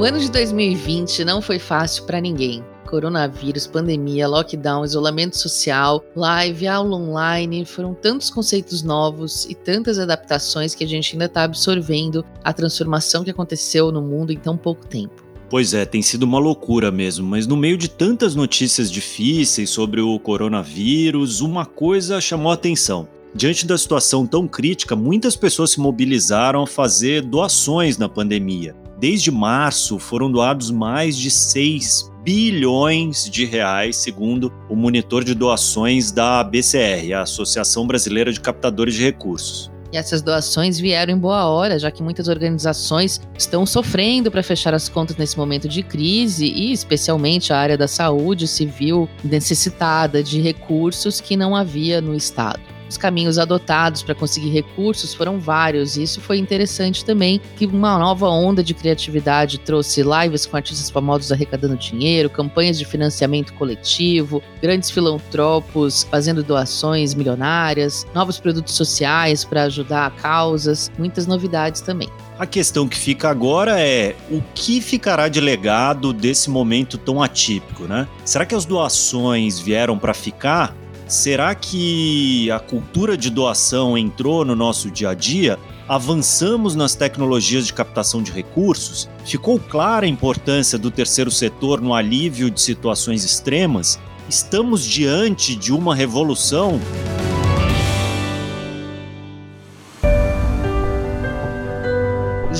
O ano de 2020 não foi fácil para ninguém. Coronavírus, pandemia, lockdown, isolamento social, live, aula online, foram tantos conceitos novos e tantas adaptações que a gente ainda está absorvendo a transformação que aconteceu no mundo em tão pouco tempo. Pois é, tem sido uma loucura mesmo, mas no meio de tantas notícias difíceis sobre o coronavírus, uma coisa chamou a atenção. Diante da situação tão crítica, muitas pessoas se mobilizaram a fazer doações na pandemia. Desde março foram doados mais de 6 bilhões de reais, segundo o monitor de doações da BCR, a Associação Brasileira de Captadores de Recursos. E essas doações vieram em boa hora, já que muitas organizações estão sofrendo para fechar as contas nesse momento de crise e, especialmente, a área da saúde viu necessitada de recursos que não havia no Estado. Os caminhos adotados para conseguir recursos foram vários, e isso foi interessante também, que uma nova onda de criatividade trouxe lives com artistas famosos arrecadando dinheiro, campanhas de financiamento coletivo, grandes filantropos fazendo doações milionárias, novos produtos sociais para ajudar causas, muitas novidades também. A questão que fica agora é o que ficará de legado desse momento tão atípico, né? Será que as doações vieram para ficar? Será que a cultura de doação entrou no nosso dia a dia? Avançamos nas tecnologias de captação de recursos? Ficou clara a importância do terceiro setor no alívio de situações extremas? Estamos diante de uma revolução?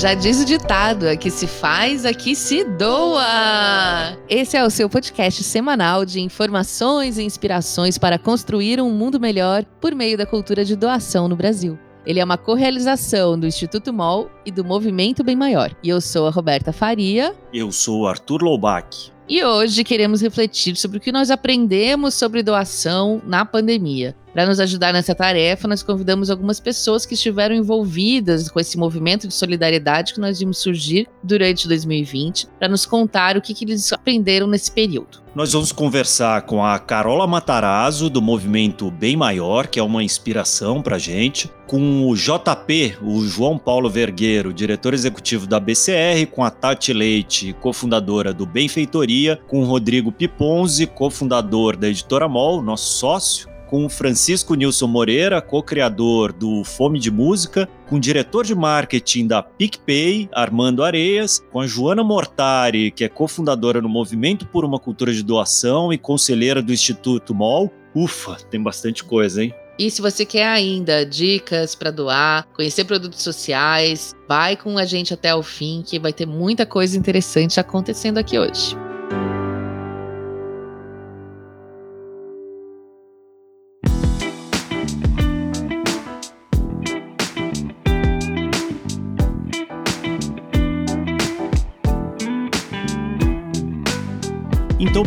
Já diz o ditado: aqui se faz, aqui se doa. Esse é o seu podcast semanal de informações e inspirações para construir um mundo melhor por meio da cultura de doação no Brasil. Ele é uma co-realização do Instituto MOL e do Movimento Bem Maior. E eu sou a Roberta Faria. Eu sou o Arthur Loubach. E hoje queremos refletir sobre o que nós aprendemos sobre doação na pandemia. Para nos ajudar nessa tarefa, nós convidamos algumas pessoas que estiveram envolvidas com esse movimento de solidariedade que nós vimos surgir durante 2020, para nos contar o que, que eles aprenderam nesse período. Nós vamos conversar com a Carola Matarazzo, do movimento Bem Maior, que é uma inspiração para gente, com o JP, o João Paulo Vergueiro, diretor executivo da BCR, com a Tati Leite, cofundadora do Benfeitoria, com o Rodrigo Piponzi, cofundador da Editora Mol, nosso sócio, com Francisco Nilson Moreira, co-criador do Fome de Música, com o diretor de marketing da PicPay, Armando Areias, com a Joana Mortari, que é cofundadora no Movimento por uma Cultura de Doação e conselheira do Instituto MOL. Ufa, tem bastante coisa, hein? E se você quer ainda dicas para doar, conhecer produtos sociais, vai com a gente até o fim, que vai ter muita coisa interessante acontecendo aqui hoje.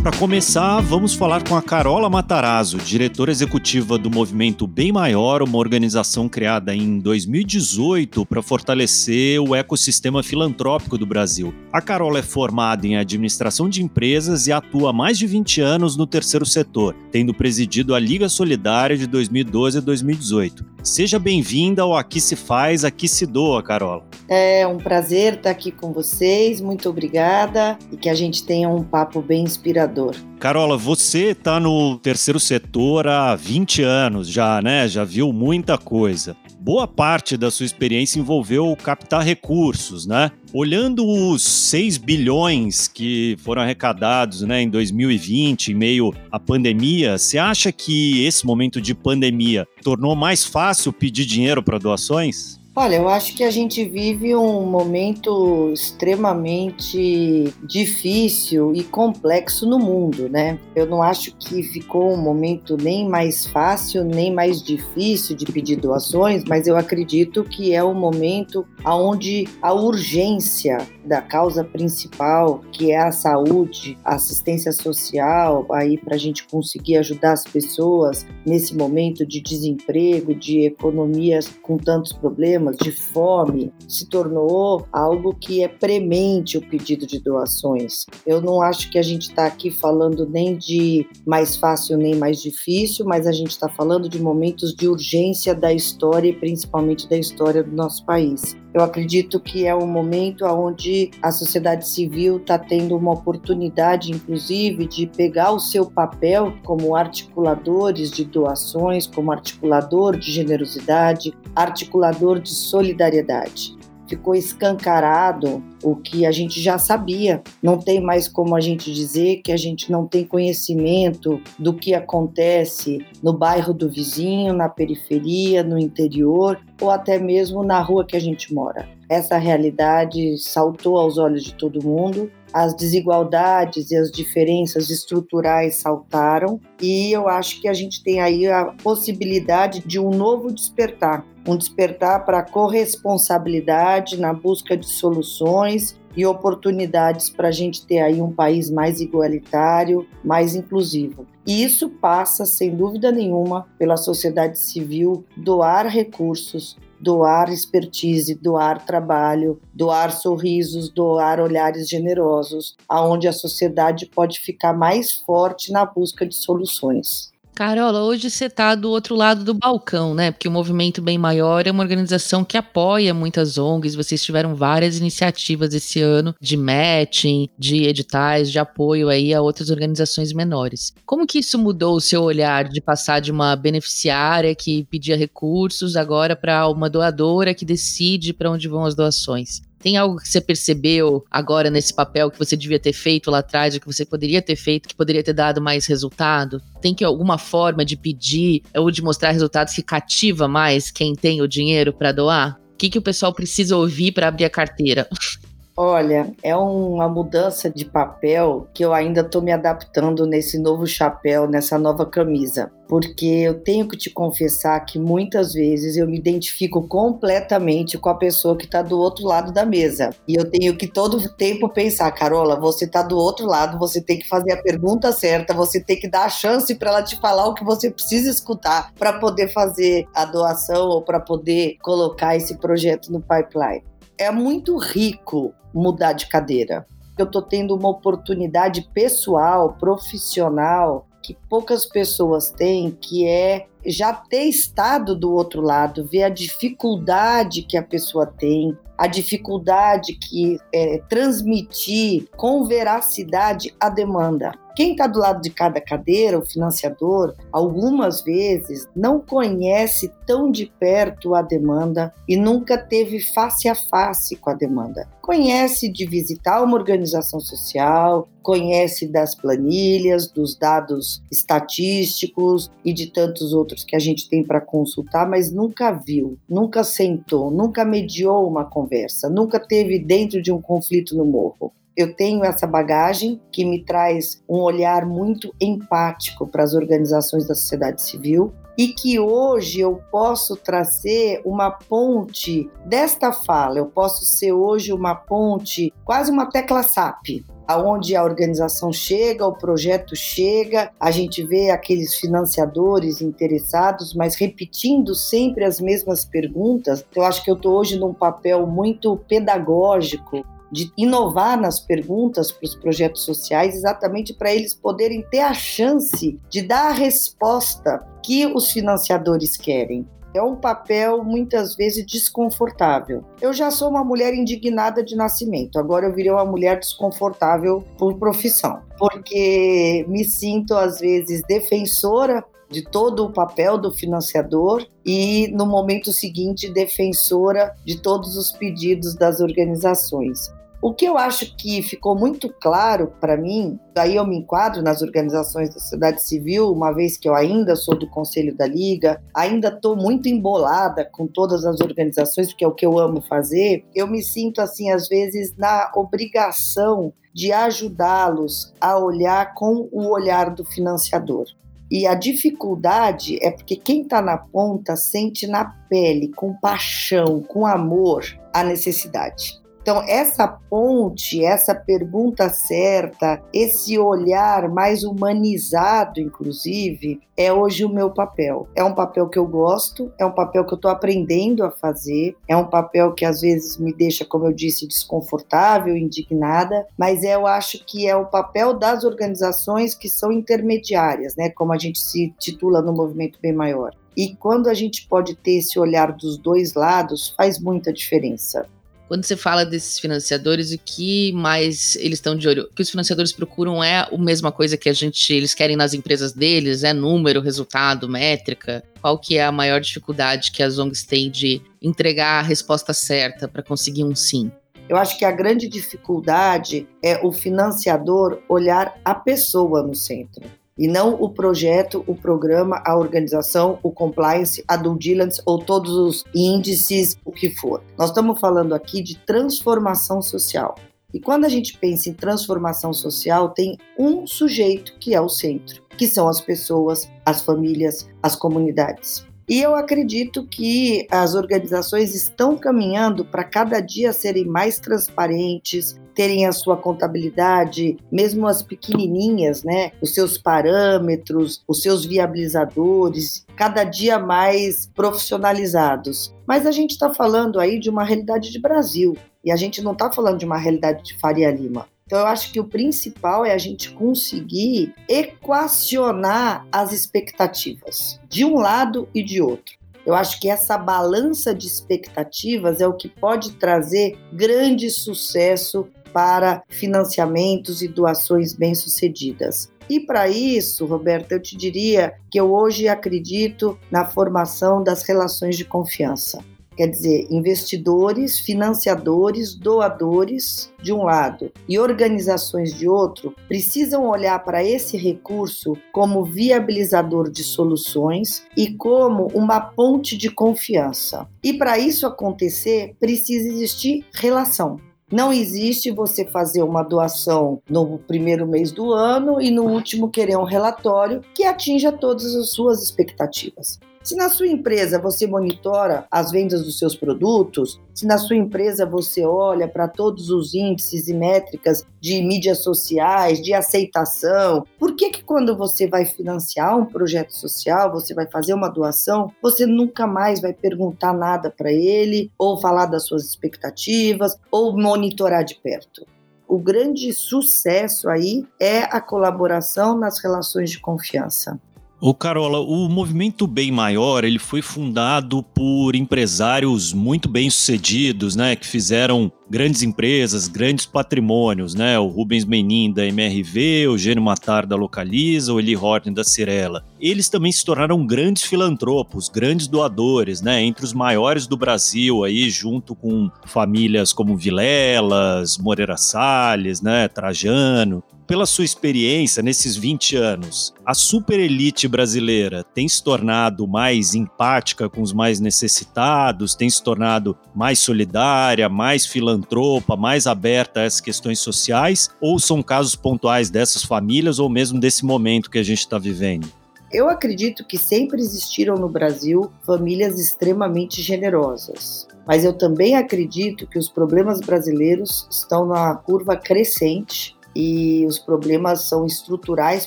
Para começar, vamos falar com a Carola Matarazzo, diretora executiva do Movimento Bem Maior, uma organização criada em 2018 para fortalecer o ecossistema filantrópico do Brasil. A Carola é formada em administração de empresas e atua há mais de 20 anos no terceiro setor, tendo presidido a Liga Solidária de 2012 a 2018. Seja bem-vinda ao Aqui Se Faz, Aqui Se Doa, Carola. É um prazer estar aqui com vocês, muito obrigada e que a gente tenha um papo bem inspirador. Carola, você está no terceiro setor há 20 anos já, né? Já viu muita coisa. Boa parte da sua experiência envolveu captar recursos, né? Olhando os 6 bilhões que foram arrecadados né, em 2020, em meio à pandemia, você acha que esse momento de pandemia tornou mais fácil pedir dinheiro para doações? Olha, eu acho que a gente vive um momento extremamente difícil e complexo no mundo, né? Eu não acho que ficou um momento nem mais fácil, nem mais difícil de pedir doações, mas eu acredito que é um momento onde a urgência da causa principal, que é a saúde, a assistência social, aí para a gente conseguir ajudar as pessoas nesse momento de desemprego, de economias com tantos problemas, de fome, se tornou algo que é premente o pedido de doações. Eu não acho que a gente está aqui falando nem de mais fácil nem mais difícil, mas a gente está falando de momentos de urgência da história e principalmente da história do nosso país. Eu acredito que é um momento onde a sociedade civil está tendo uma oportunidade, inclusive, de pegar o seu papel como articuladores de doações, como articulador de generosidade, articulador de solidariedade ficou escancarado o que a gente já sabia. Não tem mais como a gente dizer que a gente não tem conhecimento do que acontece no bairro do vizinho, na periferia, no interior ou até mesmo na rua que a gente mora. Essa realidade saltou aos olhos de todo mundo as desigualdades e as diferenças estruturais saltaram e eu acho que a gente tem aí a possibilidade de um novo despertar, um despertar para a corresponsabilidade na busca de soluções e oportunidades para a gente ter aí um país mais igualitário, mais inclusivo. E isso passa, sem dúvida nenhuma, pela sociedade civil doar recursos, doar expertise, doar trabalho, doar sorrisos, doar olhares generosos, aonde a sociedade pode ficar mais forte na busca de soluções. Carola, hoje você está do outro lado do balcão, né? Porque o Movimento Bem Maior é uma organização que apoia muitas ONGs. Vocês tiveram várias iniciativas esse ano de matching, de editais, de apoio aí a outras organizações menores. Como que isso mudou o seu olhar de passar de uma beneficiária que pedia recursos agora para uma doadora que decide para onde vão as doações? Tem algo que você percebeu agora nesse papel que você devia ter feito lá atrás, que você poderia ter feito, que poderia ter dado mais resultado? Tem que alguma forma de pedir ou de mostrar resultados que cativa mais quem tem o dinheiro para doar? O que, que o pessoal precisa ouvir para abrir a carteira? Olha, é uma mudança de papel que eu ainda estou me adaptando nesse novo chapéu, nessa nova camisa. Porque eu tenho que te confessar que muitas vezes eu me identifico completamente com a pessoa que está do outro lado da mesa. E eu tenho que todo tempo pensar, Carola, você está do outro lado, você tem que fazer a pergunta certa, você tem que dar a chance para ela te falar o que você precisa escutar para poder fazer a doação ou para poder colocar esse projeto no pipeline é muito rico mudar de cadeira. Eu estou tendo uma oportunidade pessoal, profissional, que poucas pessoas têm, que é já ter estado do outro lado, ver a dificuldade que a pessoa tem, a dificuldade que é transmitir com veracidade a demanda. Quem está do lado de cada cadeira, o financiador, algumas vezes não conhece tão de perto a demanda e nunca teve face a face com a demanda. Conhece de visitar uma organização social, conhece das planilhas, dos dados estatísticos e de tantos outros que a gente tem para consultar, mas nunca viu, nunca sentou, nunca mediou uma conversa, nunca teve dentro de um conflito no morro eu tenho essa bagagem que me traz um olhar muito empático para as organizações da sociedade civil e que hoje eu posso trazer uma ponte desta fala, eu posso ser hoje uma ponte, quase uma tecla SAP, aonde a organização chega, o projeto chega, a gente vê aqueles financiadores interessados, mas repetindo sempre as mesmas perguntas. Eu acho que eu estou hoje num papel muito pedagógico de inovar nas perguntas para os projetos sociais, exatamente para eles poderem ter a chance de dar a resposta que os financiadores querem. É um papel muitas vezes desconfortável. Eu já sou uma mulher indignada de nascimento, agora eu virei uma mulher desconfortável por profissão, porque me sinto às vezes defensora de todo o papel do financiador e, no momento seguinte, defensora de todos os pedidos das organizações. O que eu acho que ficou muito claro para mim, daí eu me enquadro nas organizações da sociedade civil, uma vez que eu ainda sou do Conselho da Liga, ainda estou muito embolada com todas as organizações, porque é o que eu amo fazer, eu me sinto, assim, às vezes, na obrigação de ajudá-los a olhar com o olhar do financiador. E a dificuldade é porque quem está na ponta sente na pele, com paixão, com amor, a necessidade. Então, essa ponte, essa pergunta certa, esse olhar mais humanizado, inclusive, é hoje o meu papel. É um papel que eu gosto, é um papel que eu estou aprendendo a fazer, é um papel que às vezes me deixa, como eu disse, desconfortável, indignada, mas eu acho que é o papel das organizações que são intermediárias, né? Como a gente se titula no movimento bem maior E quando a gente pode ter esse olhar dos dois lados, faz muita diferença. Quando você fala desses financiadores, o que mais eles estão de olho? O que os financiadores procuram é a mesma coisa que a gente, eles querem nas empresas deles, é número, resultado, métrica. Qual que é a maior dificuldade que as ONGs têm de entregar a resposta certa para conseguir um sim? Eu acho que a grande dificuldade é o financiador olhar a pessoa no centro e não o projeto, o programa, a organização, o compliance, a due diligence ou todos os índices, o que for. Nós estamos falando aqui de transformação social. E quando a gente pensa em transformação social, tem um sujeito que é o centro, que são as pessoas, as famílias, as comunidades. E eu acredito que as organizações estão caminhando para cada dia serem mais transparentes, terem a sua contabilidade, mesmo as pequenininhas, né? Os seus parâmetros, os seus viabilizadores, cada dia mais profissionalizados. Mas a gente está falando aí de uma realidade de Brasil e a gente não está falando de uma realidade de Faria Lima. Então, eu acho que o principal é a gente conseguir equacionar as expectativas de um lado e de outro. Eu acho que essa balança de expectativas é o que pode trazer grande sucesso para financiamentos e doações bem-sucedidas. E para isso, Roberta, eu te diria que eu hoje acredito na formação das relações de confiança. Quer dizer, investidores, financiadores, doadores de um lado e organizações de outro precisam olhar para esse recurso como viabilizador de soluções e como uma ponte de confiança. E para isso acontecer, precisa existir relação. Não existe você fazer uma doação no primeiro mês do ano e no último querer um relatório que atinja todas as suas expectativas. Se na sua empresa você monitora as vendas dos seus produtos, se na sua empresa você olha para todos os índices e métricas de mídias sociais, de aceitação, por que que quando você vai financiar um projeto social, você vai fazer uma doação, você nunca mais vai perguntar nada para ele, ou falar das suas expectativas, ou monitorar de perto? O grande sucesso aí é a colaboração nas relações de confiança. Ô Carola, o movimento Bem Maior ele foi fundado por empresários muito bem sucedidos, né, que fizeram grandes empresas, grandes patrimônios, né? O Rubens Menin da MRV, o Gênio Matar da Localiza, o Eli Horton da Cirela. Eles também se tornaram grandes filantropos, grandes doadores, né? Entre os maiores do Brasil aí, junto com famílias como Vilelas, Moreira Salles, né? Trajano pela sua experiência nesses 20 anos, a super elite brasileira tem se tornado mais empática com os mais necessitados, tem se tornado mais solidária, mais filantropa, mais aberta a essas questões sociais? Ou são casos pontuais dessas famílias ou mesmo desse momento que a gente está vivendo? Eu acredito que sempre existiram no Brasil famílias extremamente generosas. Mas eu também acredito que os problemas brasileiros estão na curva crescente e os problemas são estruturais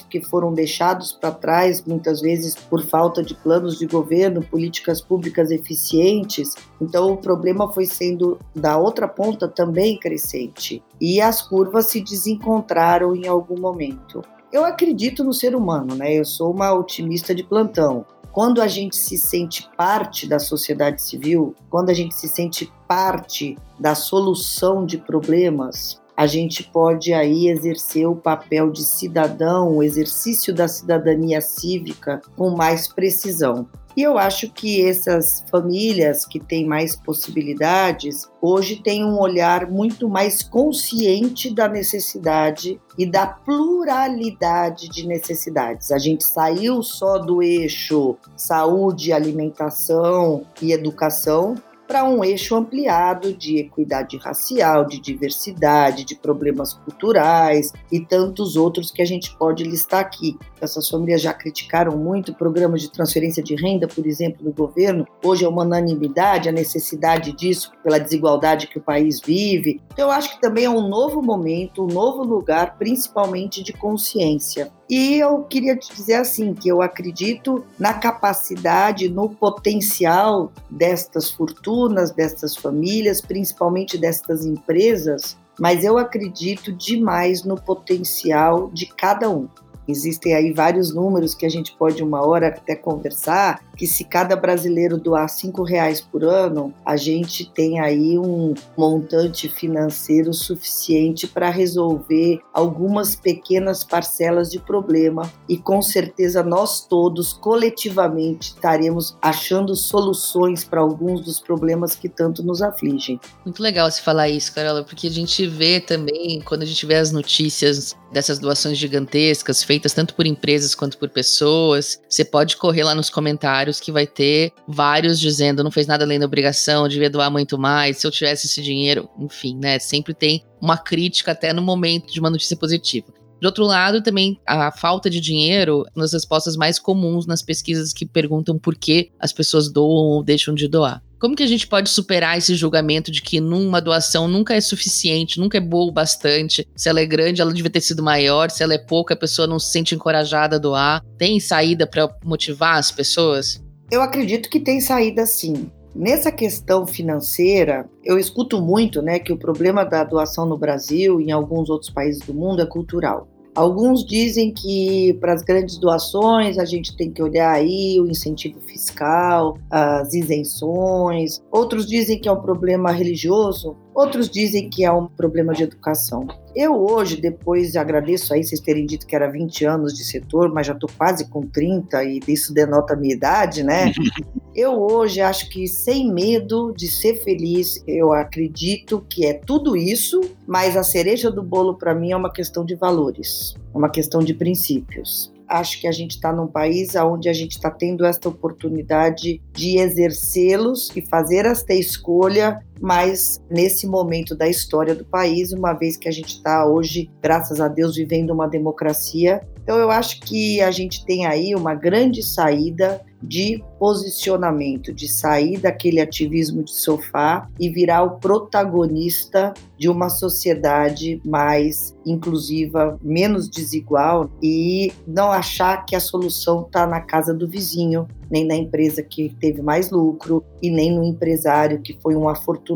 porque foram deixados para trás muitas vezes por falta de planos de governo, políticas públicas eficientes. Então o problema foi sendo da outra ponta também crescente e as curvas se desencontraram em algum momento. Eu acredito no ser humano, né? Eu sou uma otimista de plantão. Quando a gente se sente parte da sociedade civil, quando a gente se sente parte da solução de problemas, a gente pode aí exercer o papel de cidadão, o exercício da cidadania cívica com mais precisão. E eu acho que essas famílias que têm mais possibilidades hoje têm um olhar muito mais consciente da necessidade e da pluralidade de necessidades. A gente saiu só do eixo saúde, alimentação e educação para um eixo ampliado de equidade racial, de diversidade, de problemas culturais e tantos outros que a gente pode listar aqui. Essas famílias já criticaram muito programas de transferência de renda, por exemplo, do governo. Hoje é uma unanimidade a necessidade disso pela desigualdade que o país vive. Então, eu acho que também é um novo momento, um novo lugar, principalmente de consciência. E eu queria te dizer assim que eu acredito na capacidade, no potencial destas fortunas, destas famílias, principalmente destas empresas, mas eu acredito demais no potencial de cada um. Existem aí vários números que a gente pode uma hora até conversar, que se cada brasileiro doar cinco reais por ano, a gente tem aí um montante financeiro suficiente para resolver algumas pequenas parcelas de problema e com certeza nós todos coletivamente estaremos achando soluções para alguns dos problemas que tanto nos afligem. Muito legal você falar isso, Carola, porque a gente vê também quando a gente vê as notícias dessas doações gigantescas feitas tanto por empresas quanto por pessoas, você pode correr lá nos comentários que vai ter vários dizendo não fez nada além da obrigação, devia doar muito mais, se eu tivesse esse dinheiro, enfim, né? Sempre tem uma crítica até no momento de uma notícia positiva. De outro lado, também a falta de dinheiro nas respostas mais comuns nas pesquisas que perguntam por que as pessoas doam ou deixam de doar. Como que a gente pode superar esse julgamento de que numa doação nunca é suficiente, nunca é boa o bastante? Se ela é grande, ela devia ter sido maior. Se ela é pouca, a pessoa não se sente encorajada a doar. Tem saída para motivar as pessoas? Eu acredito que tem saída sim. Nessa questão financeira, eu escuto muito né, que o problema da doação no Brasil e em alguns outros países do mundo é cultural. Alguns dizem que para as grandes doações a gente tem que olhar aí o incentivo fiscal, as isenções. Outros dizem que é um problema religioso. Outros dizem que é um problema de educação. Eu hoje, depois agradeço aí vocês terem dito que era 20 anos de setor, mas já estou quase com 30 e isso denota a minha idade, né? eu hoje acho que sem medo de ser feliz, eu acredito que é tudo isso, mas a cereja do bolo para mim é uma questão de valores, uma questão de princípios acho que a gente está num país onde a gente está tendo esta oportunidade de exercê-los e fazer esta escolha, mas nesse momento da história do país, uma vez que a gente está hoje, graças a Deus, vivendo uma democracia. Então, eu acho que a gente tem aí uma grande saída de posicionamento, de sair daquele ativismo de sofá e virar o protagonista de uma sociedade mais inclusiva, menos desigual e não achar que a solução está na casa do vizinho, nem na empresa que teve mais lucro e nem no empresário que foi um afortunado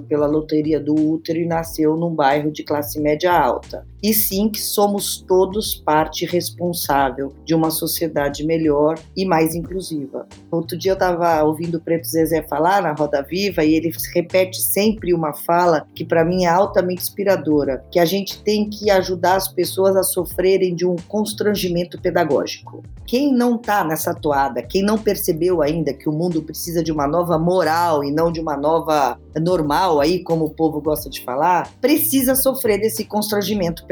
pela loteria do útero e nasceu num bairro de classe média alta. E sim que somos todos parte responsável de uma sociedade melhor e mais inclusiva. Outro dia eu estava ouvindo o Preto Zezé falar na Roda Viva e ele repete sempre uma fala que para mim é altamente inspiradora, que a gente tem que ajudar as pessoas a sofrerem de um constrangimento pedagógico. Quem não está nessa toada, quem não percebeu ainda que o mundo precisa de uma nova moral e não de uma nova normal aí, como o povo gosta de falar, precisa sofrer desse constrangimento pedagógico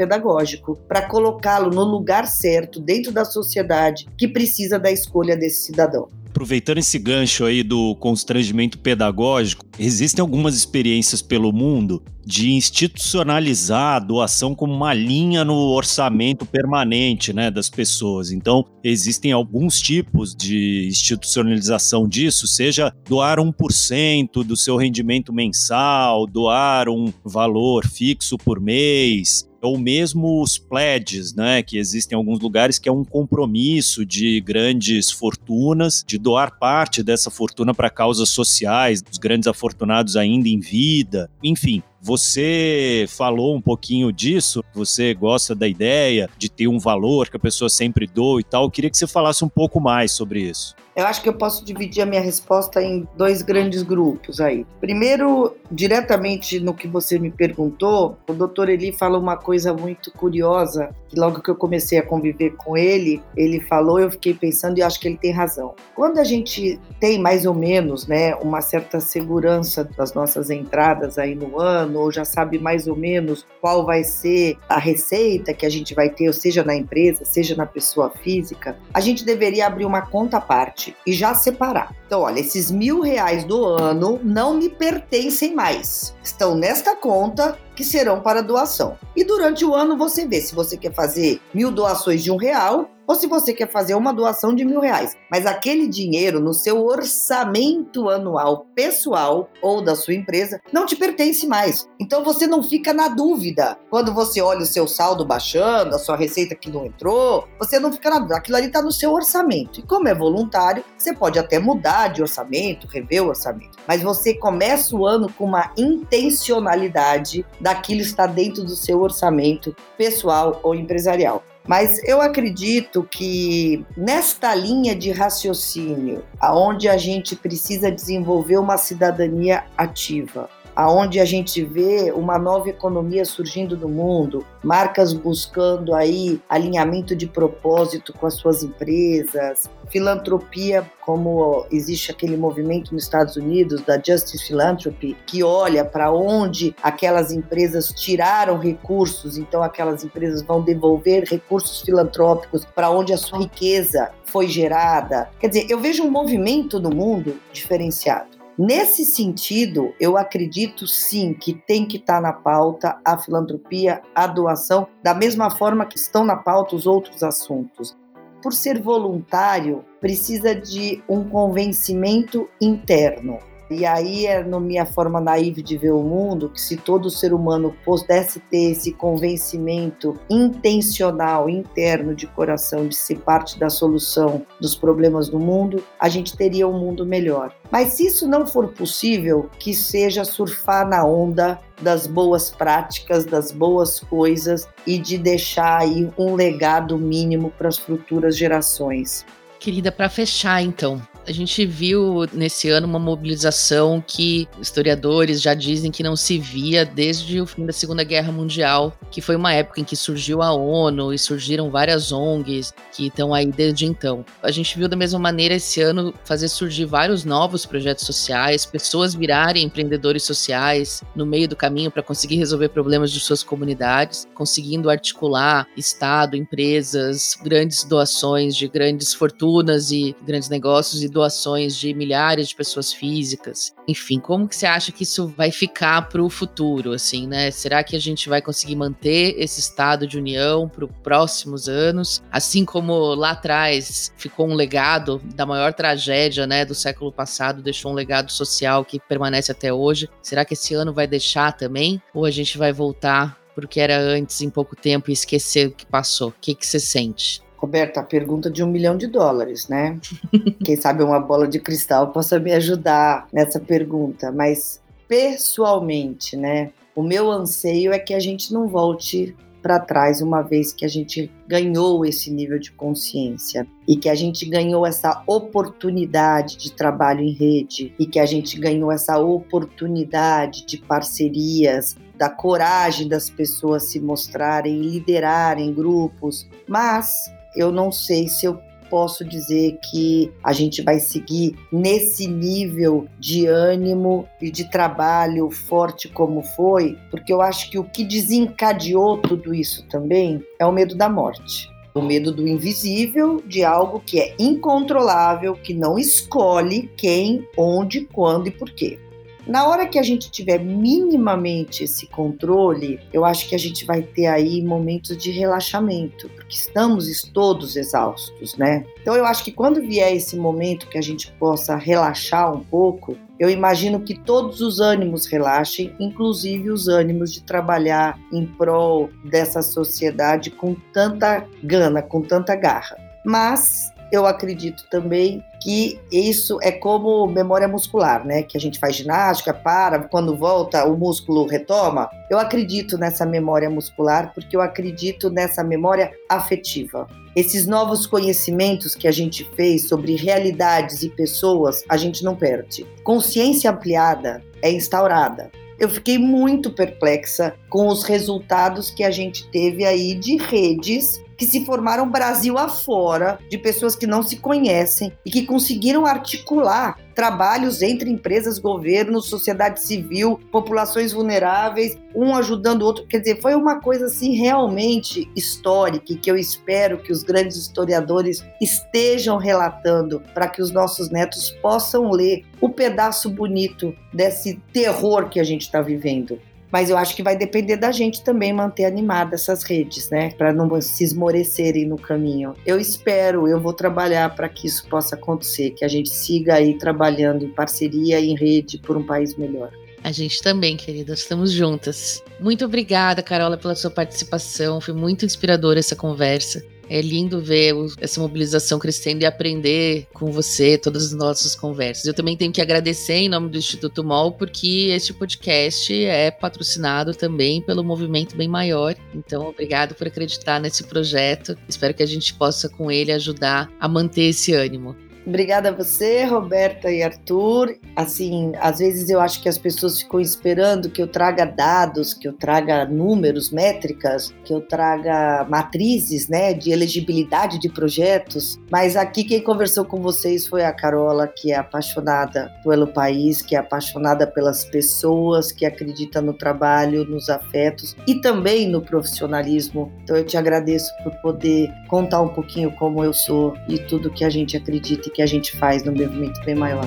para colocá-lo no lugar certo dentro da sociedade que precisa da escolha desse cidadão. Aproveitando esse gancho aí do constrangimento pedagógico, existem algumas experiências pelo mundo de institucionalizar a doação como uma linha no orçamento permanente né, das pessoas. Então, existem alguns tipos de institucionalização disso, seja doar 1% do seu rendimento mensal, doar um valor fixo por mês, ou mesmo os pledges, né, que existem em alguns lugares que é um compromisso de grandes fortunas de doar parte dessa fortuna para causas sociais, dos grandes afortunados ainda em vida, enfim. Você falou um pouquinho disso, você gosta da ideia de ter um valor que a pessoa sempre doa e tal. Eu queria que você falasse um pouco mais sobre isso. Eu acho que eu posso dividir a minha resposta em dois grandes grupos aí. Primeiro, diretamente no que você me perguntou, o doutor Eli falou uma coisa muito curiosa, que logo que eu comecei a conviver com ele, ele falou, eu fiquei pensando e acho que ele tem razão. Quando a gente tem mais ou menos, né, uma certa segurança das nossas entradas aí no ano, ou já sabe mais ou menos qual vai ser a receita que a gente vai ter, seja na empresa, seja na pessoa física, a gente deveria abrir uma conta à parte parte e já separar. Então, olha, esses mil reais do ano não me pertencem mais. Estão nesta conta que serão para doação. E durante o ano você vê se você quer fazer mil doações de um real ou se você quer fazer uma doação de mil reais. Mas aquele dinheiro no seu orçamento anual pessoal ou da sua empresa não te pertence mais. Então você não fica na dúvida. Quando você olha o seu saldo baixando, a sua receita que não entrou, você não fica na dúvida. Aquilo ali está no seu orçamento. E como é voluntário, você pode até mudar de orçamento, rever o orçamento. Mas você começa o ano com uma intencionalidade daquilo estar dentro do seu orçamento pessoal ou empresarial. Mas eu acredito que nesta linha de raciocínio, aonde a gente precisa desenvolver uma cidadania ativa, aonde a gente vê uma nova economia surgindo no mundo, marcas buscando aí alinhamento de propósito com as suas empresas, filantropia, como existe aquele movimento nos Estados Unidos da Justice Philanthropy, que olha para onde aquelas empresas tiraram recursos, então aquelas empresas vão devolver recursos filantrópicos para onde a sua riqueza foi gerada. Quer dizer, eu vejo um movimento no mundo diferenciado. Nesse sentido, eu acredito sim que tem que estar tá na pauta a filantropia, a doação, da mesma forma que estão na pauta os outros assuntos. Por ser voluntário, precisa de um convencimento interno. E aí é na minha forma naiva de ver o mundo que se todo ser humano pudesse ter esse convencimento intencional, interno, de coração, de ser parte da solução dos problemas do mundo, a gente teria um mundo melhor. Mas se isso não for possível, que seja surfar na onda das boas práticas, das boas coisas e de deixar aí um legado mínimo para as futuras gerações. Querida, para fechar então, a gente viu nesse ano uma mobilização que historiadores já dizem que não se via desde o fim da Segunda Guerra Mundial, que foi uma época em que surgiu a ONU e surgiram várias ONGs que estão aí desde então. A gente viu da mesma maneira esse ano fazer surgir vários novos projetos sociais, pessoas virarem empreendedores sociais no meio do caminho para conseguir resolver problemas de suas comunidades, conseguindo articular Estado, empresas, grandes doações de grandes fortunas e grandes negócios e doações de milhares de pessoas físicas. Enfim, como que você acha que isso vai ficar para o futuro, assim, né? Será que a gente vai conseguir manter esse estado de união para os próximos anos, assim como lá atrás ficou um legado da maior tragédia, né, do século passado, deixou um legado social que permanece até hoje? Será que esse ano vai deixar também, ou a gente vai voltar porque era antes em pouco tempo e esquecer o que passou? O que, que você sente? Roberta, a pergunta de um milhão de dólares, né? Quem sabe uma bola de cristal possa me ajudar nessa pergunta, mas pessoalmente, né? O meu anseio é que a gente não volte para trás, uma vez que a gente ganhou esse nível de consciência e que a gente ganhou essa oportunidade de trabalho em rede e que a gente ganhou essa oportunidade de parcerias, da coragem das pessoas se mostrarem, liderarem grupos, mas eu não sei se eu posso dizer que a gente vai seguir nesse nível de ânimo e de trabalho forte como foi, porque eu acho que o que desencadeou tudo isso também é o medo da morte. O medo do invisível, de algo que é incontrolável, que não escolhe quem, onde, quando e por quê. Na hora que a gente tiver minimamente esse controle, eu acho que a gente vai ter aí momentos de relaxamento, porque estamos todos exaustos, né? Então eu acho que quando vier esse momento que a gente possa relaxar um pouco, eu imagino que todos os ânimos relaxem, inclusive os ânimos de trabalhar em prol dessa sociedade com tanta gana, com tanta garra. Mas eu acredito também que isso é como memória muscular, né? Que a gente faz ginástica, para, quando volta o músculo retoma. Eu acredito nessa memória muscular porque eu acredito nessa memória afetiva. Esses novos conhecimentos que a gente fez sobre realidades e pessoas, a gente não perde. Consciência ampliada é instaurada. Eu fiquei muito perplexa com os resultados que a gente teve aí de redes que se formaram Brasil afora, de pessoas que não se conhecem e que conseguiram articular trabalhos entre empresas, governos, sociedade civil, populações vulneráveis, um ajudando o outro. Quer dizer, foi uma coisa assim realmente histórica que eu espero que os grandes historiadores estejam relatando para que os nossos netos possam ler o pedaço bonito desse terror que a gente está vivendo. Mas eu acho que vai depender da gente também manter animadas essas redes, né? Para não se esmorecerem no caminho. Eu espero, eu vou trabalhar para que isso possa acontecer, que a gente siga aí trabalhando em parceria, em rede, por um país melhor. A gente também, querida, estamos juntas. Muito obrigada, Carola, pela sua participação. Foi muito inspiradora essa conversa. É lindo ver essa mobilização crescendo e aprender com você todas as nossas conversas. Eu também tenho que agradecer em nome do Instituto MOL, porque este podcast é patrocinado também pelo Movimento Bem Maior. Então, obrigado por acreditar nesse projeto. Espero que a gente possa, com ele, ajudar a manter esse ânimo. Obrigada a você, Roberta e Arthur. Assim, às vezes eu acho que as pessoas ficam esperando que eu traga dados, que eu traga números, métricas, que eu traga matrizes, né, de elegibilidade de projetos. Mas aqui quem conversou com vocês foi a Carola, que é apaixonada pelo país, que é apaixonada pelas pessoas, que acredita no trabalho, nos afetos e também no profissionalismo. Então eu te agradeço por poder contar um pouquinho como eu sou e tudo que a gente acredita que a gente faz no movimento bem maior.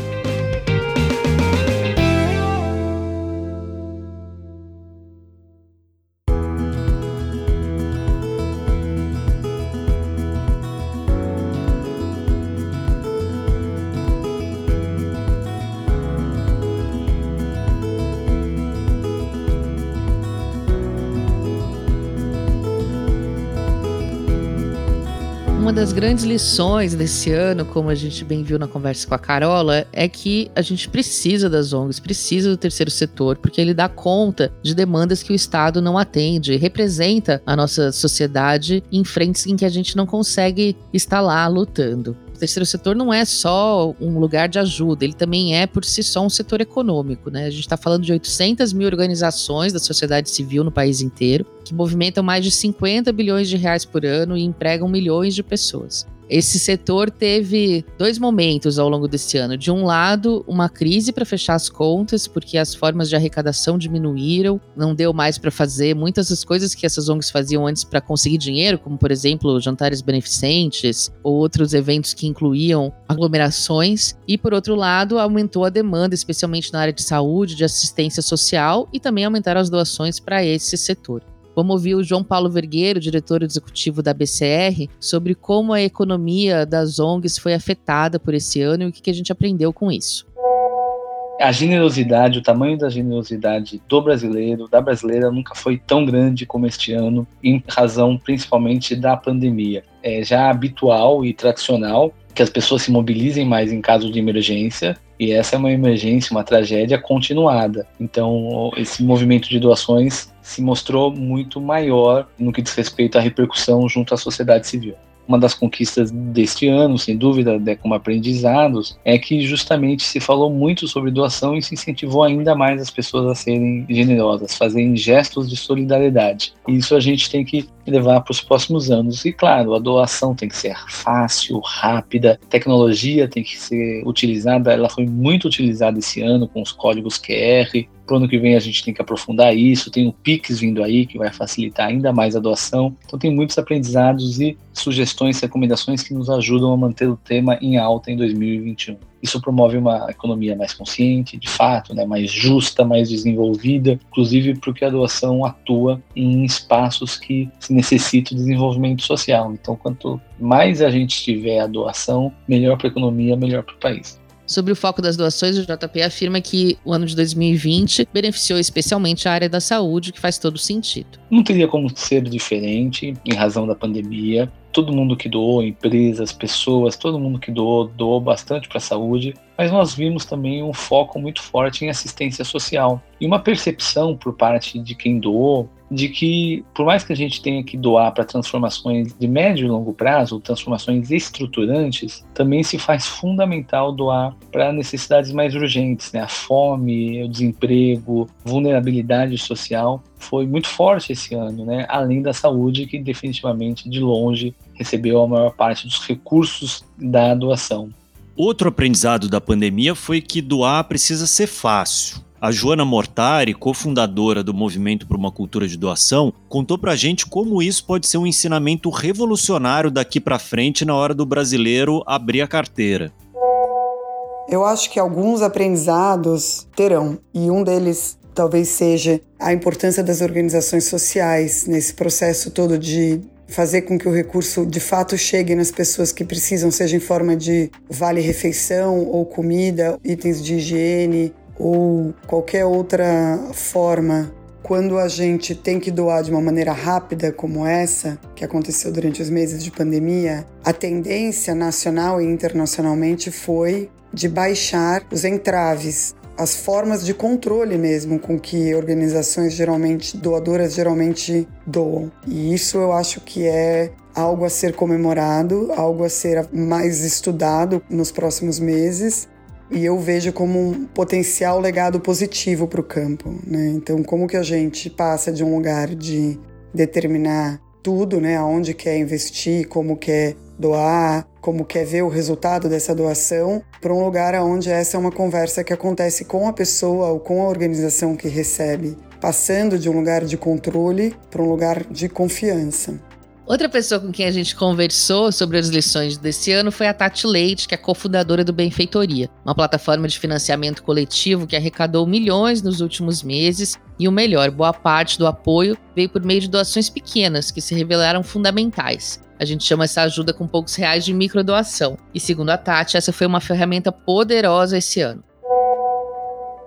Das grandes lições desse ano, como a gente bem viu na conversa com a Carola, é que a gente precisa das ONGs, precisa do terceiro setor, porque ele dá conta de demandas que o Estado não atende, representa a nossa sociedade em frentes em que a gente não consegue estar lá lutando o terceiro setor não é só um lugar de ajuda, ele também é por si só um setor econômico, né? A gente está falando de 800 mil organizações da sociedade civil no país inteiro, que movimentam mais de 50 bilhões de reais por ano e empregam milhões de pessoas. Esse setor teve dois momentos ao longo desse ano. De um lado, uma crise para fechar as contas, porque as formas de arrecadação diminuíram, não deu mais para fazer muitas das coisas que essas ONGs faziam antes para conseguir dinheiro, como por exemplo jantares beneficentes ou outros eventos que incluíam aglomerações. E por outro lado, aumentou a demanda, especialmente na área de saúde, de assistência social e também aumentaram as doações para esse setor. Vamos ouvir o João Paulo Vergueiro, diretor executivo da BCR, sobre como a economia das ONGs foi afetada por esse ano e o que a gente aprendeu com isso. A generosidade, o tamanho da generosidade do brasileiro, da brasileira, nunca foi tão grande como este ano, em razão principalmente da pandemia. É já habitual e tradicional que as pessoas se mobilizem mais em caso de emergência, e essa é uma emergência, uma tragédia continuada. Então, esse movimento de doações se mostrou muito maior no que diz respeito à repercussão junto à sociedade civil uma das conquistas deste ano, sem dúvida, né, como aprendizados, é que justamente se falou muito sobre doação e se incentivou ainda mais as pessoas a serem generosas, fazerem gestos de solidariedade. E isso a gente tem que levar para os próximos anos. E claro, a doação tem que ser fácil, rápida, tecnologia tem que ser utilizada, ela foi muito utilizada esse ano com os códigos QR, para o ano que vem a gente tem que aprofundar isso. Tem o Pix vindo aí, que vai facilitar ainda mais a doação. Então tem muitos aprendizados e sugestões, recomendações que nos ajudam a manter o tema em alta em 2021. Isso promove uma economia mais consciente, de fato, né, mais justa, mais desenvolvida, inclusive porque a doação atua em espaços que se necessita de desenvolvimento social. Então, quanto mais a gente tiver a doação, melhor para a economia, melhor para o país. Sobre o foco das doações, o JP afirma que o ano de 2020 beneficiou especialmente a área da saúde, que faz todo sentido. Não teria como ser diferente em razão da pandemia. Todo mundo que doou, empresas, pessoas, todo mundo que doou, doou bastante para a saúde, mas nós vimos também um foco muito forte em assistência social e uma percepção por parte de quem doou de que, por mais que a gente tenha que doar para transformações de médio e longo prazo, transformações estruturantes, também se faz fundamental doar para necessidades mais urgentes, né? A fome, o desemprego, vulnerabilidade social foi muito forte esse ano, né? Além da saúde, que definitivamente de longe recebeu a maior parte dos recursos da doação. Outro aprendizado da pandemia foi que doar precisa ser fácil. A Joana Mortari, cofundadora do Movimento por uma Cultura de Doação, contou pra gente como isso pode ser um ensinamento revolucionário daqui para frente na hora do brasileiro abrir a carteira. Eu acho que alguns aprendizados terão, e um deles talvez seja a importância das organizações sociais nesse processo todo de fazer com que o recurso de fato chegue nas pessoas que precisam, seja em forma de vale-refeição ou comida, itens de higiene, ou qualquer outra forma. Quando a gente tem que doar de uma maneira rápida, como essa, que aconteceu durante os meses de pandemia, a tendência nacional e internacionalmente foi de baixar os entraves, as formas de controle mesmo com que organizações geralmente doadoras geralmente doam. E isso eu acho que é algo a ser comemorado, algo a ser mais estudado nos próximos meses. E eu vejo como um potencial legado positivo para o campo. Né? Então, como que a gente passa de um lugar de determinar tudo, né, aonde quer investir, como quer doar, como quer ver o resultado dessa doação, para um lugar onde essa é uma conversa que acontece com a pessoa ou com a organização que recebe, passando de um lugar de controle para um lugar de confiança. Outra pessoa com quem a gente conversou sobre as lições desse ano foi a Tati Leite, que é cofundadora do Benfeitoria, uma plataforma de financiamento coletivo que arrecadou milhões nos últimos meses e o melhor, boa parte do apoio veio por meio de doações pequenas que se revelaram fundamentais. A gente chama essa ajuda com poucos reais de microdoação. E segundo a Tati, essa foi uma ferramenta poderosa esse ano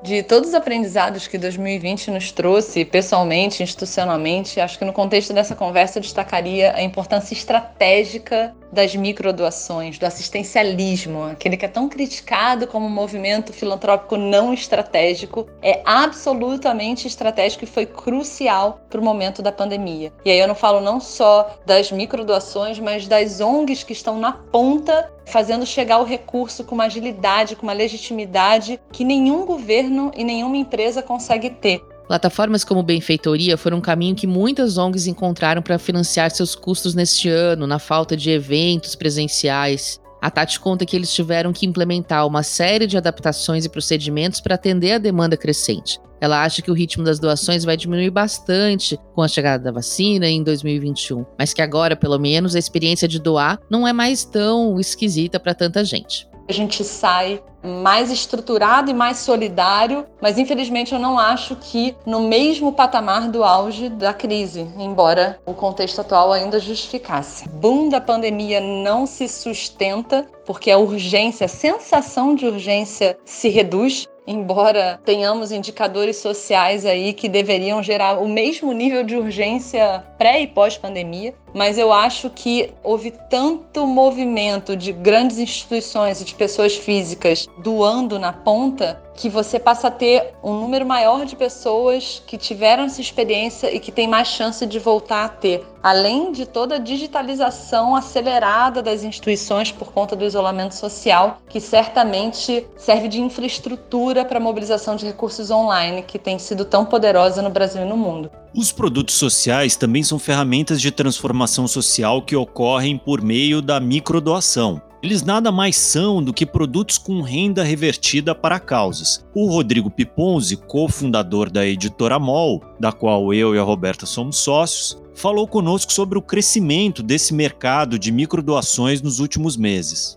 de todos os aprendizados que 2020 nos trouxe, pessoalmente, institucionalmente, acho que no contexto dessa conversa eu destacaria a importância estratégica das microdoações, do assistencialismo, aquele que é tão criticado como um movimento filantrópico não estratégico, é absolutamente estratégico e foi crucial para o momento da pandemia. E aí eu não falo não só das microdoações, mas das ONGs que estão na ponta fazendo chegar o recurso com uma agilidade, com uma legitimidade que nenhum governo e nenhuma empresa consegue ter. Plataformas como Benfeitoria foram um caminho que muitas ONGs encontraram para financiar seus custos neste ano, na falta de eventos presenciais. A Tati conta que eles tiveram que implementar uma série de adaptações e procedimentos para atender a demanda crescente. Ela acha que o ritmo das doações vai diminuir bastante com a chegada da vacina em 2021, mas que agora, pelo menos, a experiência de doar não é mais tão esquisita para tanta gente a gente sai mais estruturado e mais solidário, mas infelizmente eu não acho que no mesmo patamar do auge da crise, embora o contexto atual ainda justificasse. Boom da pandemia não se sustenta porque a urgência, a sensação de urgência se reduz embora tenhamos indicadores sociais aí que deveriam gerar o mesmo nível de urgência pré e pós-pandemia, mas eu acho que houve tanto movimento de grandes instituições e de pessoas físicas doando na ponta que você passa a ter um número maior de pessoas que tiveram essa experiência e que tem mais chance de voltar a ter. Além de toda a digitalização acelerada das instituições por conta do isolamento social, que certamente serve de infraestrutura para a mobilização de recursos online, que tem sido tão poderosa no Brasil e no mundo. Os produtos sociais também são ferramentas de transformação social que ocorrem por meio da microdoação. Eles nada mais são do que produtos com renda revertida para causas. O Rodrigo Piponzi, cofundador da editora MOL, da qual eu e a Roberta somos sócios, falou conosco sobre o crescimento desse mercado de microdoações nos últimos meses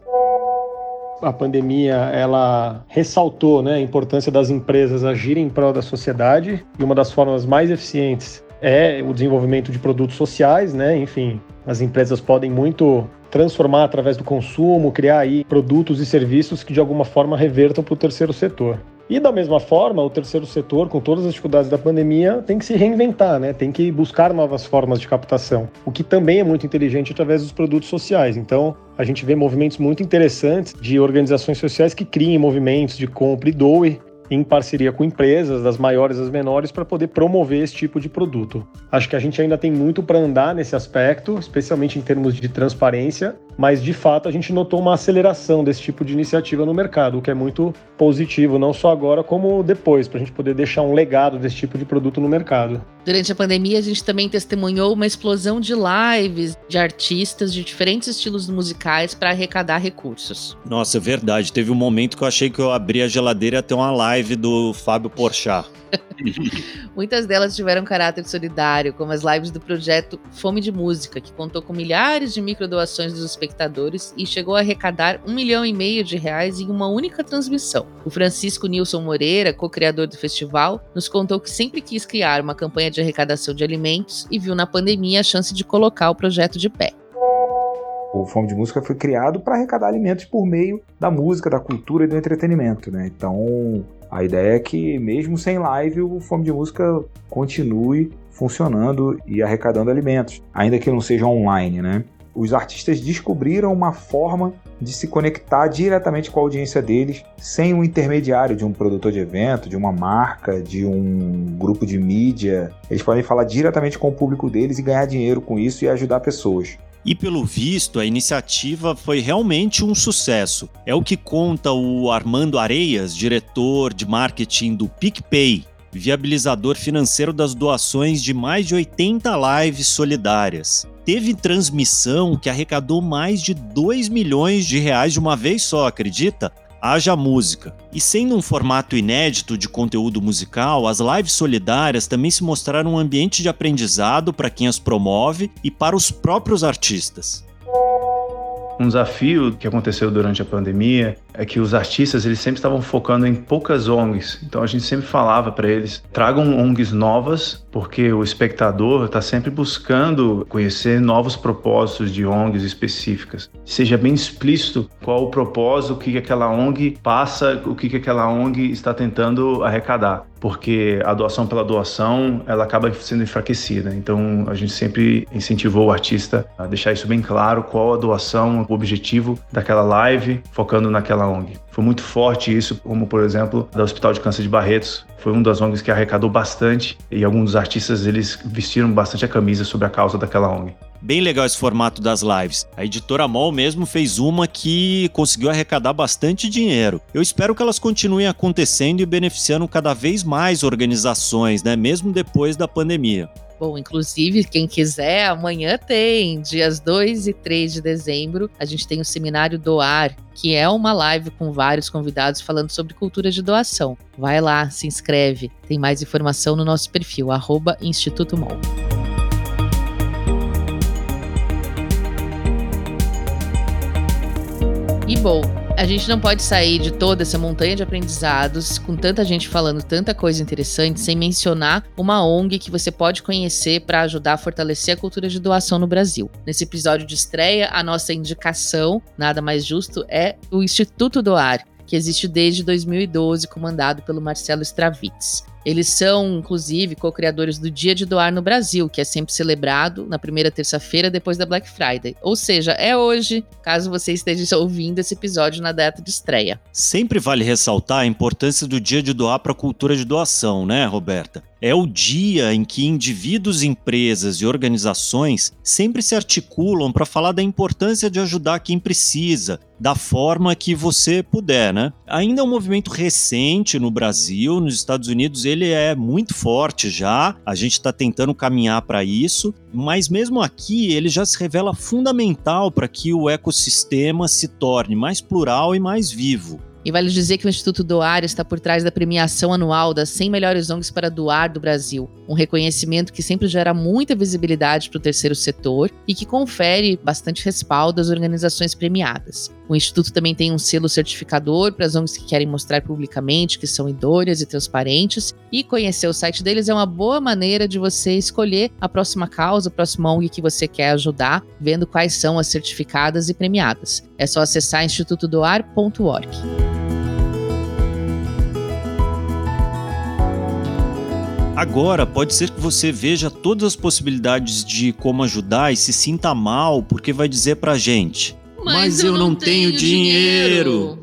a pandemia ela ressaltou né, a importância das empresas agirem em prol da sociedade e uma das formas mais eficientes é o desenvolvimento de produtos sociais, né? Enfim, as empresas podem muito transformar através do consumo, criar aí produtos e serviços que de alguma forma revertam para o terceiro setor. E da mesma forma, o terceiro setor, com todas as dificuldades da pandemia, tem que se reinventar, né? Tem que buscar novas formas de captação, o que também é muito inteligente através dos produtos sociais. Então, a gente vê movimentos muito interessantes de organizações sociais que criem movimentos de compra e doe em parceria com empresas, das maiores às menores, para poder promover esse tipo de produto. Acho que a gente ainda tem muito para andar nesse aspecto, especialmente em termos de transparência, mas de fato a gente notou uma aceleração desse tipo de iniciativa no mercado, o que é muito positivo, não só agora como depois, para a gente poder deixar um legado desse tipo de produto no mercado. Durante a pandemia, a gente também testemunhou uma explosão de lives de artistas de diferentes estilos musicais para arrecadar recursos. Nossa, é verdade. Teve um momento que eu achei que eu abri a geladeira e ia ter uma live do Fábio Porchat. Muitas delas tiveram caráter solidário, como as lives do projeto Fome de Música, que contou com milhares de microdoações dos espectadores e chegou a arrecadar um milhão e meio de reais em uma única transmissão. O Francisco Nilson Moreira, co-criador do festival, nos contou que sempre quis criar uma campanha de arrecadação de alimentos e viu na pandemia a chance de colocar o projeto de pé. O Fome de Música foi criado para arrecadar alimentos por meio da música, da cultura e do entretenimento. Né? Então, A ideia é que, mesmo sem live, o Fome de Música continue funcionando e arrecadando alimentos, ainda que não seja online, né? Os artistas descobriram uma forma de se conectar diretamente com a audiência deles, sem um intermediário de um produtor de evento, de uma marca, de um grupo de mídia. Eles podem falar diretamente com o público deles e ganhar dinheiro com isso e ajudar pessoas. E pelo visto, a iniciativa foi realmente um sucesso. É o que conta o Armando Areias, diretor de marketing do PicPay, viabilizador financeiro das doações de mais de 80 lives solidárias. Teve transmissão que arrecadou mais de 2 milhões de reais de uma vez só, acredita? Haja música. E sendo um formato inédito de conteúdo musical, as lives solidárias também se mostraram um ambiente de aprendizado para quem as promove e para os próprios artistas. Um desafio que aconteceu durante a pandemia é que os artistas eles sempre estavam focando em poucas ONGs. Então a gente sempre falava para eles: tragam ONGs novas, porque o espectador está sempre buscando conhecer novos propósitos de ONGs específicas. Seja bem explícito qual o propósito, o que aquela ONG passa, o que aquela ONG está tentando arrecadar porque a doação pela doação ela acaba sendo enfraquecida. Então a gente sempre incentivou o artista a deixar isso bem claro, qual a doação, o objetivo daquela live, focando naquela ONG. Foi muito forte isso, como por exemplo, da Hospital de Câncer de Barretos, foi um das ONGs que arrecadou bastante e alguns artistas eles vestiram bastante a camisa sobre a causa daquela ONG. Bem legal esse formato das lives. A editora Mol mesmo fez uma que conseguiu arrecadar bastante dinheiro. Eu espero que elas continuem acontecendo e beneficiando cada vez mais organizações, né, mesmo depois da pandemia. Bom, inclusive, quem quiser, amanhã tem, dias 2 e 3 de dezembro, a gente tem o seminário Doar, que é uma live com vários convidados falando sobre cultura de doação. Vai lá, se inscreve. Tem mais informação no nosso perfil, arroba Instituto Mol. E bom, a gente não pode sair de toda essa montanha de aprendizados, com tanta gente falando tanta coisa interessante, sem mencionar uma ONG que você pode conhecer para ajudar a fortalecer a cultura de doação no Brasil. Nesse episódio de estreia, a nossa indicação, nada mais justo, é o Instituto Doar, que existe desde 2012, comandado pelo Marcelo Stravitz. Eles são, inclusive, co-criadores do Dia de Doar no Brasil, que é sempre celebrado na primeira terça-feira depois da Black Friday. Ou seja, é hoje, caso você esteja ouvindo esse episódio na data de estreia. Sempre vale ressaltar a importância do Dia de Doar para a cultura de doação, né, Roberta? É o dia em que indivíduos, empresas e organizações sempre se articulam para falar da importância de ajudar quem precisa, da forma que você puder, né? Ainda é um movimento recente no Brasil, nos Estados Unidos ele é muito forte já. A gente está tentando caminhar para isso, mas mesmo aqui ele já se revela fundamental para que o ecossistema se torne mais plural e mais vivo. E vale dizer que o Instituto Doar está por trás da premiação anual das 100 melhores ONGs para doar do Brasil, um reconhecimento que sempre gera muita visibilidade para o terceiro setor e que confere bastante respaldo às organizações premiadas. O Instituto também tem um selo certificador para as ONGs que querem mostrar publicamente que são idôneas e transparentes, e conhecer o site deles é uma boa maneira de você escolher a próxima causa, a próxima ONG que você quer ajudar, vendo quais são as certificadas e premiadas. É só acessar institutodoar.org. Agora, pode ser que você veja todas as possibilidades de como ajudar e se sinta mal porque vai dizer pra gente: Mas, Mas eu, eu, não tenho, tenho dinheiro. dinheiro.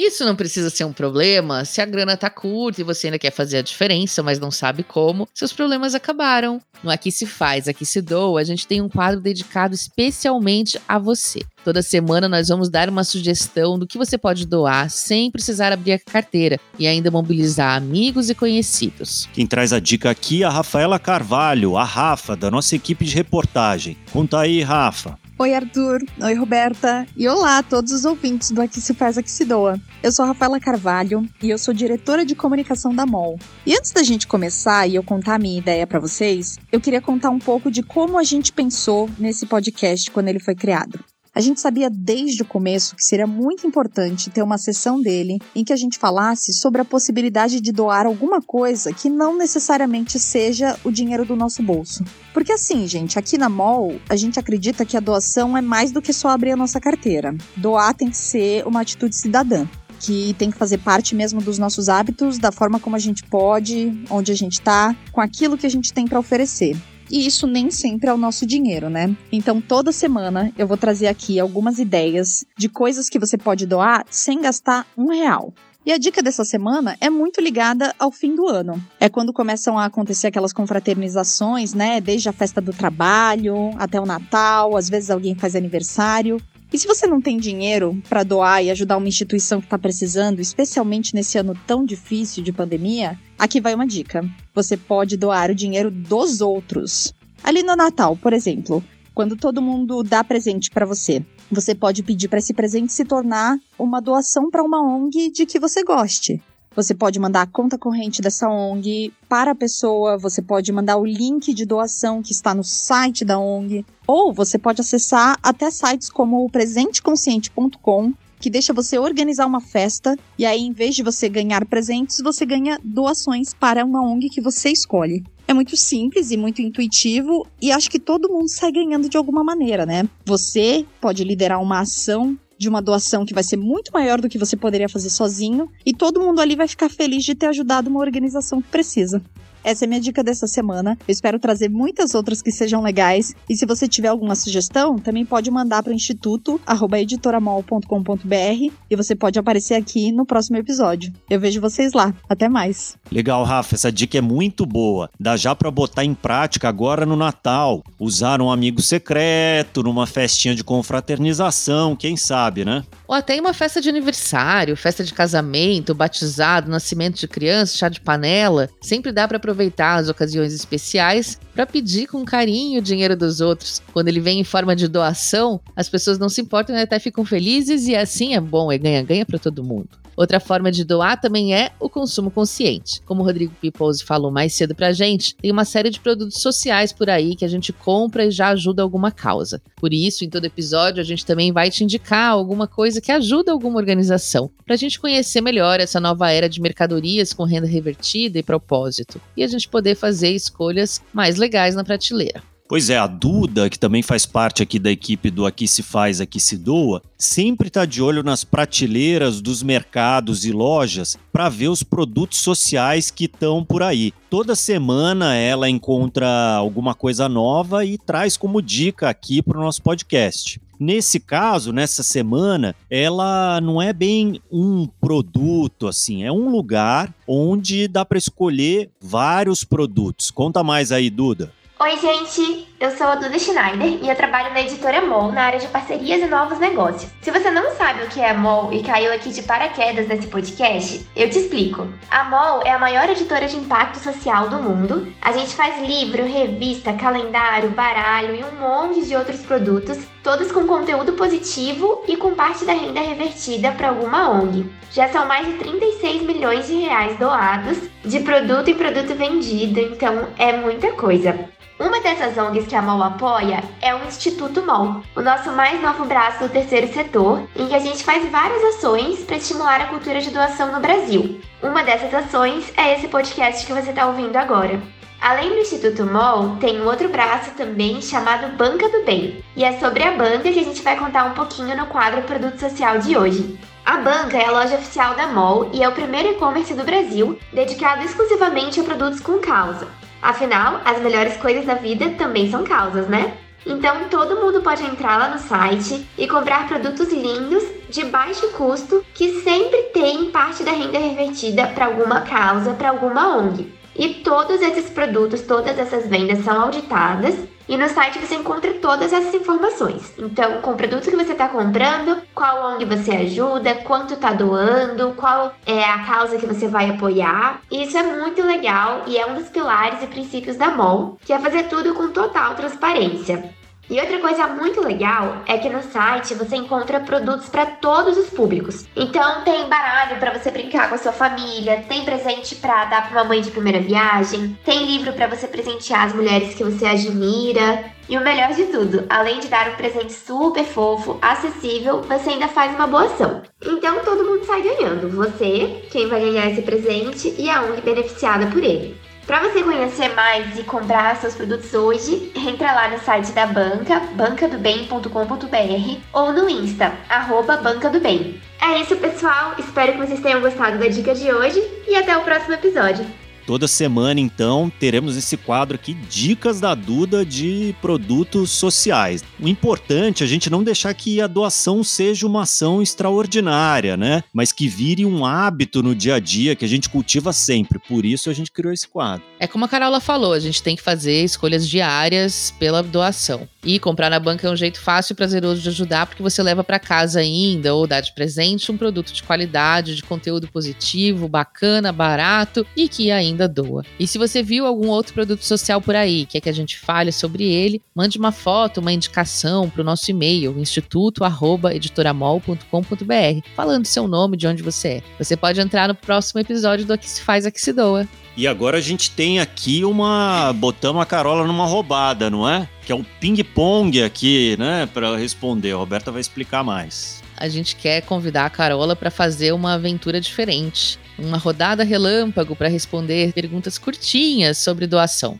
Isso não precisa ser um problema se a grana tá curta e você ainda quer fazer a diferença, mas não sabe como. Seus problemas acabaram. No Aqui Se Faz, Aqui Se Doa, a gente tem um quadro dedicado especialmente a você. Toda semana nós vamos dar uma sugestão do que você pode doar sem precisar abrir a carteira e ainda mobilizar amigos e conhecidos. Quem traz a dica aqui é a Rafaela Carvalho, a Rafa, da nossa equipe de reportagem. Conta aí, Rafa. Oi, Arthur. Oi, Roberta. E olá a todos os ouvintes do Aqui Se Faz, Aqui Se Doa. Eu sou Rafaela Carvalho e eu sou diretora de comunicação da MOL. E antes da gente começar e eu contar a minha ideia para vocês, eu queria contar um pouco de como a gente pensou nesse podcast quando ele foi criado. A gente sabia desde o começo que seria muito importante ter uma sessão dele em que a gente falasse sobre a possibilidade de doar alguma coisa que não necessariamente seja o dinheiro do nosso bolso. Porque assim, gente, aqui na MOL, a gente acredita que a doação é mais do que só abrir a nossa carteira. Doar tem que ser uma atitude cidadã que tem que fazer parte mesmo dos nossos hábitos, da forma como a gente pode, onde a gente está, com aquilo que a gente tem para oferecer. E isso nem sempre é o nosso dinheiro, né? Então, toda semana eu vou trazer aqui algumas ideias de coisas que você pode doar sem gastar um real. E a dica dessa semana é muito ligada ao fim do ano. É quando começam a acontecer aquelas confraternizações, né? Desde a festa do trabalho até o Natal, às vezes alguém faz aniversário. E se você não tem dinheiro para doar e ajudar uma instituição que está precisando, especialmente nesse ano tão difícil de pandemia, aqui vai uma dica. Você pode doar o dinheiro dos outros. Ali no Natal, por exemplo, quando todo mundo dá presente para você, você pode pedir para esse presente se tornar uma doação para uma ONG de que você goste. Você pode mandar a conta corrente dessa ONG para a pessoa, você pode mandar o link de doação que está no site da ONG, ou você pode acessar até sites como o presenteconsciente.com, que deixa você organizar uma festa e aí em vez de você ganhar presentes, você ganha doações para uma ONG que você escolhe. É muito simples e muito intuitivo e acho que todo mundo sai ganhando de alguma maneira, né? Você pode liderar uma ação de uma doação que vai ser muito maior do que você poderia fazer sozinho, e todo mundo ali vai ficar feliz de ter ajudado uma organização que precisa. Essa é minha dica dessa semana. Eu espero trazer muitas outras que sejam legais. E se você tiver alguma sugestão, também pode mandar para o instituto editoramol.com.br e você pode aparecer aqui no próximo episódio. Eu vejo vocês lá. Até mais. Legal, Rafa. Essa dica é muito boa. Dá já para botar em prática agora no Natal. Usar um amigo secreto, numa festinha de confraternização, quem sabe, né? Ou até em uma festa de aniversário, festa de casamento, batizado, nascimento de criança, chá de panela. Sempre dá para aproveitar as ocasiões especiais para pedir com carinho o dinheiro dos outros. Quando ele vem em forma de doação, as pessoas não se importam e até ficam felizes e assim é bom, é ganha-ganha para todo mundo. Outra forma de doar também é o consumo consciente. Como o Rodrigo Pipose falou mais cedo pra gente, tem uma série de produtos sociais por aí que a gente compra e já ajuda alguma causa. Por isso, em todo episódio, a gente também vai te indicar alguma coisa que ajuda alguma organização, pra gente conhecer melhor essa nova era de mercadorias com renda revertida e propósito, e a gente poder fazer escolhas mais legais na prateleira. Pois é, a Duda, que também faz parte aqui da equipe do Aqui Se Faz, Aqui Se Doa, sempre está de olho nas prateleiras dos mercados e lojas para ver os produtos sociais que estão por aí. Toda semana ela encontra alguma coisa nova e traz como dica aqui para o nosso podcast. Nesse caso, nessa semana, ela não é bem um produto, assim, é um lugar onde dá para escolher vários produtos. Conta mais aí, Duda. Oi, gente! Eu sou a Duda Schneider e eu trabalho na editora MOL na área de parcerias e novos negócios. Se você não sabe o que é a MOL e caiu aqui de paraquedas nesse podcast, eu te explico. A MOL é a maior editora de impacto social do mundo. A gente faz livro, revista, calendário, baralho e um monte de outros produtos, todos com conteúdo positivo e com parte da renda revertida para alguma ONG. Já são mais de 36 milhões de reais doados de produto e produto vendido, então é muita coisa. Uma dessas ONGs que a MOL apoia é o Instituto MOL, o nosso mais novo braço do terceiro setor, em que a gente faz várias ações para estimular a cultura de doação no Brasil. Uma dessas ações é esse podcast que você está ouvindo agora. Além do Instituto MOL, tem um outro braço também chamado Banca do Bem, e é sobre a banca que a gente vai contar um pouquinho no quadro Produto Social de hoje. A banca é a loja oficial da MOL e é o primeiro e-commerce do Brasil dedicado exclusivamente a produtos com causa. Afinal, as melhores coisas da vida também são causas, né? Então todo mundo pode entrar lá no site e comprar produtos lindos de baixo custo que sempre tem parte da renda revertida para alguma causa, para alguma ONG. E todos esses produtos, todas essas vendas são auditadas e no site você encontra todas essas informações. Então, com o produto que você está comprando, qual ONG você ajuda, quanto está doando, qual é a causa que você vai apoiar. Isso é muito legal e é um dos pilares e princípios da MOL, que é fazer tudo com total transparência. E outra coisa muito legal é que no site você encontra produtos para todos os públicos. Então tem baralho para você brincar com a sua família, tem presente para dar para uma mãe de primeira viagem, tem livro para você presentear as mulheres que você admira. E o melhor de tudo, além de dar um presente super fofo, acessível, você ainda faz uma boa ação. Então todo mundo sai ganhando. Você, quem vai ganhar esse presente, e a ONG beneficiada por ele. Para você conhecer mais e comprar seus produtos hoje, entra lá no site da banca, bancadobem.com.br ou no Insta, arroba Banca do Bem. É isso, pessoal. Espero que vocês tenham gostado da dica de hoje e até o próximo episódio. Toda semana, então, teremos esse quadro aqui, Dicas da Duda de produtos sociais. O importante é a gente não deixar que a doação seja uma ação extraordinária, né? Mas que vire um hábito no dia a dia que a gente cultiva sempre. Por isso a gente criou esse quadro. É como a Carola falou, a gente tem que fazer escolhas diárias pela doação. E comprar na banca é um jeito fácil e prazeroso de ajudar, porque você leva para casa ainda ou dá de presente um produto de qualidade, de conteúdo positivo, bacana, barato e que ainda doa. E se você viu algum outro produto social por aí, quer que a gente fale sobre ele, mande uma foto, uma indicação para o nosso e-mail, instituto@editoramol.com.br, falando seu nome, de onde você é. Você pode entrar no próximo episódio do Aqui se faz, Aqui se doa. E agora a gente tem aqui uma. Botamos a Carola numa roubada, não é? Que é um ping-pong aqui, né? Para responder. A Roberta vai explicar mais. A gente quer convidar a Carola para fazer uma aventura diferente uma rodada relâmpago para responder perguntas curtinhas sobre doação.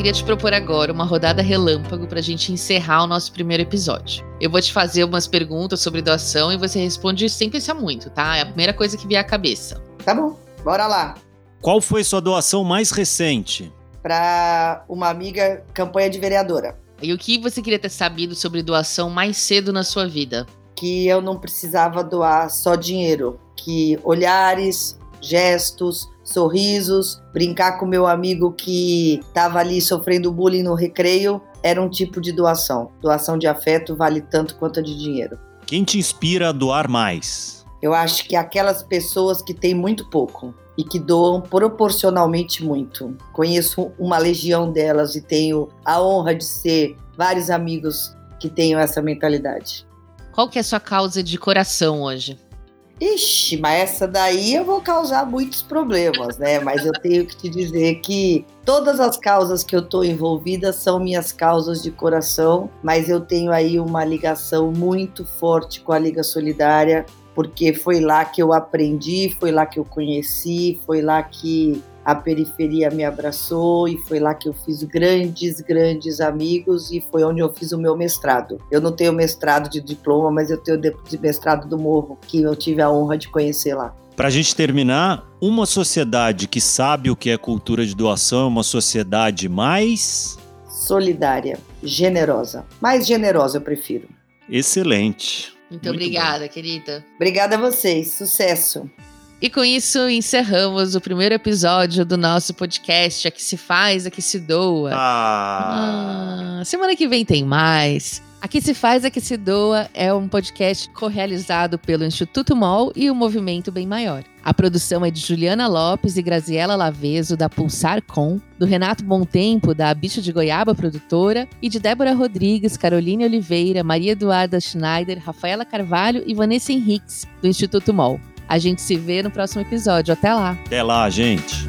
Queria te propor agora uma rodada relâmpago para a gente encerrar o nosso primeiro episódio. Eu vou te fazer umas perguntas sobre doação e você responde sem pensar muito, tá? É a primeira coisa que vier à cabeça. Tá bom, bora lá. Qual foi sua doação mais recente? para uma amiga campanha de vereadora. E o que você queria ter sabido sobre doação mais cedo na sua vida? Que eu não precisava doar só dinheiro, que olhares, gestos, sorrisos, brincar com meu amigo que estava ali sofrendo bullying no recreio era um tipo de doação. Doação de afeto vale tanto quanto a de dinheiro. Quem te inspira a doar mais? Eu acho que aquelas pessoas que têm muito pouco e que doam proporcionalmente muito. Conheço uma legião delas e tenho a honra de ser vários amigos que tenham essa mentalidade. Qual que é a sua causa de coração hoje? Ixi, mas essa daí eu vou causar muitos problemas, né? Mas eu tenho que te dizer que todas as causas que eu estou envolvida são minhas causas de coração, mas eu tenho aí uma ligação muito forte com a Liga Solidária porque foi lá que eu aprendi, foi lá que eu conheci, foi lá que a periferia me abraçou e foi lá que eu fiz grandes, grandes amigos e foi onde eu fiz o meu mestrado. Eu não tenho mestrado de diploma, mas eu tenho de mestrado do Morro, que eu tive a honra de conhecer lá. Para a gente terminar, uma sociedade que sabe o que é cultura de doação é uma sociedade mais solidária, generosa. Mais generosa, eu prefiro. Excelente. Muito, Muito obrigada, bom. querida. Obrigada a vocês. Sucesso. E com isso encerramos o primeiro episódio do nosso podcast A que se faz, a que se doa. Ah. ah semana que vem tem mais. Aqui se faz, aqui se doa é um podcast co-realizado pelo Instituto MOL e o Movimento Bem Maior. A produção é de Juliana Lopes e Graziela Laveso, da Pulsar Com, do Renato Tempo da Bicho de Goiaba Produtora, e de Débora Rodrigues, Caroline Oliveira, Maria Eduarda Schneider, Rafaela Carvalho e Vanessa Henriques, do Instituto MOL. A gente se vê no próximo episódio. Até lá! Até lá, gente!